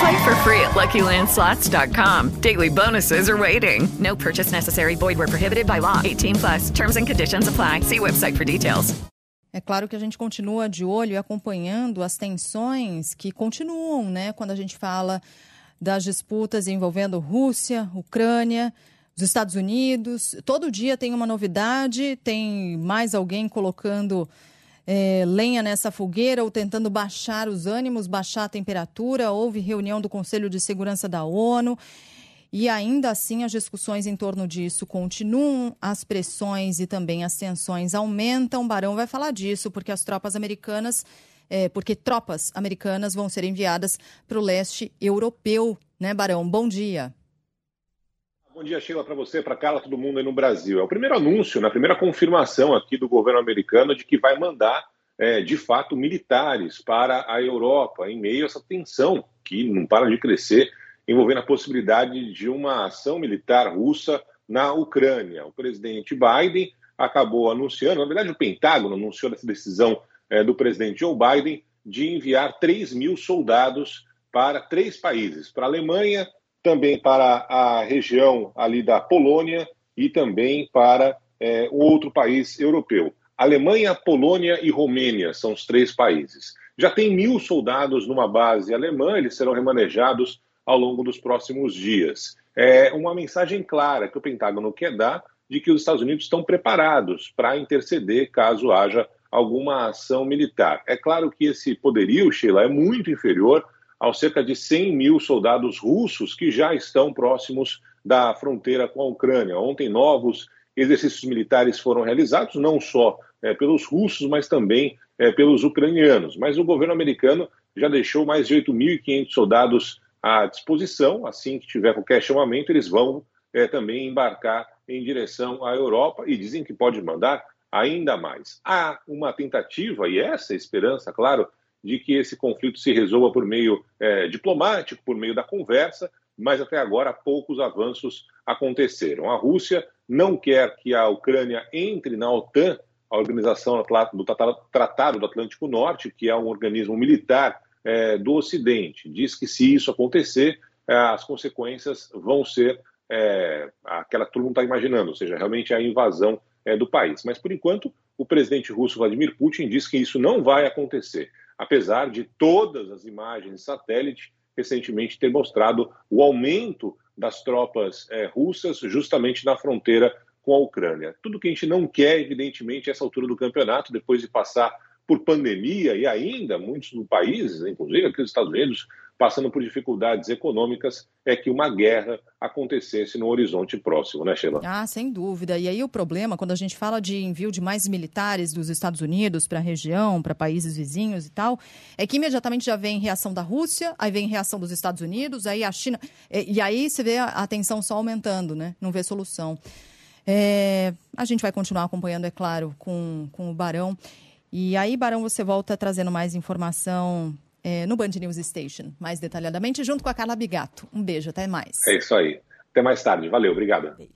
Play for free at LuckyLandSlots.com. Daily bonuses are waiting. No purchase necessary. Void where prohibited by law. 18 plus. Terms and conditions apply. See website for details. É claro que a gente continua de olho e acompanhando as tensões que continuam, né? Quando a gente fala das disputas envolvendo Rússia, Ucrânia, os Estados Unidos. Todo dia tem uma novidade, tem mais alguém colocando é, lenha nessa fogueira ou tentando baixar os ânimos, baixar a temperatura. Houve reunião do Conselho de Segurança da ONU. E ainda assim, as discussões em torno disso continuam, as pressões e também as tensões aumentam. Barão vai falar disso, porque as tropas americanas, é, porque tropas americanas vão ser enviadas para o leste europeu, né, Barão? Bom dia. Bom dia, Sheila, para você, para Carla, todo mundo aí no Brasil. É o primeiro anúncio, na né, primeira confirmação aqui do governo americano de que vai mandar, é, de fato, militares para a Europa, em meio a essa tensão que não para de crescer, envolvendo a possibilidade de uma ação militar russa na Ucrânia. O presidente Biden acabou anunciando, na verdade, o Pentágono anunciou essa decisão é, do presidente Joe Biden de enviar 3 mil soldados para três países, para a Alemanha, também para a região ali da Polônia e também para é, outro país europeu. Alemanha, Polônia e Romênia são os três países. Já tem mil soldados numa base alemã, eles serão remanejados ao longo dos próximos dias. É uma mensagem clara que o Pentágono quer dar de que os Estados Unidos estão preparados para interceder caso haja alguma ação militar. É claro que esse poderio, Sheila, é muito inferior aos cerca de 100 mil soldados russos que já estão próximos da fronteira com a Ucrânia. Ontem, novos exercícios militares foram realizados, não só é, pelos russos, mas também é, pelos ucranianos. Mas o governo americano já deixou mais de 8.500 soldados à disposição. Assim que tiver qualquer chamamento, eles vão é, também embarcar em direção à Europa e dizem que pode mandar ainda mais. Há uma tentativa, e essa é a esperança, claro, de que esse conflito se resolva por meio é, diplomático, por meio da conversa, mas até agora poucos avanços aconteceram. A Rússia não quer que a Ucrânia entre na OTAN, a Organização do Tratado do Atlântico Norte, que é um organismo militar é, do Ocidente. Diz que se isso acontecer, é, as consequências vão ser é, aquela que todo mundo está imaginando, ou seja, realmente a invasão é, do país. Mas, por enquanto, o presidente russo Vladimir Putin diz que isso não vai acontecer apesar de todas as imagens satélite recentemente ter mostrado o aumento das tropas é, russas justamente na fronteira com a Ucrânia. Tudo que a gente não quer, evidentemente, essa altura do campeonato, depois de passar por pandemia e ainda muitos países, inclusive aqui nos Estados Unidos, passando por dificuldades econômicas, é que uma guerra acontecesse no horizonte próximo, né, Sheila? Ah, sem dúvida. E aí o problema, quando a gente fala de envio de mais militares dos Estados Unidos para a região, para países vizinhos e tal, é que imediatamente já vem reação da Rússia, aí vem reação dos Estados Unidos, aí a China. E, aí você vê a, tensão só aumentando, né? Não vê solução. É, a gente vai continuar acompanhando, é claro, com, com o Barão. E aí, Barão, você volta trazendo mais informação é, no Band News Station, mais detalhadamente, junto com a Carla Bigato. Um beijo, até mais. É isso aí. Até mais tarde. Valeu, obrigado.